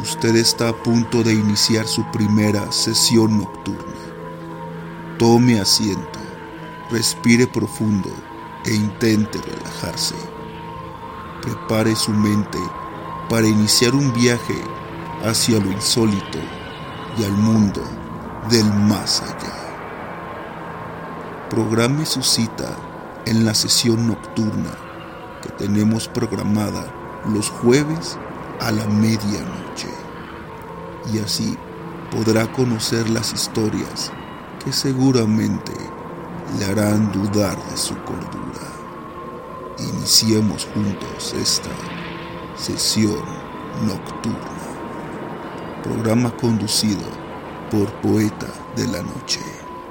Usted está a punto de iniciar su primera sesión nocturna. Tome asiento, respire profundo e intente relajarse. Prepare su mente para iniciar un viaje hacia lo insólito y al mundo del más allá. Programe su cita en la sesión nocturna que tenemos programada los jueves a la medianoche. Y así podrá conocer las historias que seguramente le harán dudar de su cordura. Iniciemos juntos esta sesión nocturna. Programa conducido por Poeta de la Noche.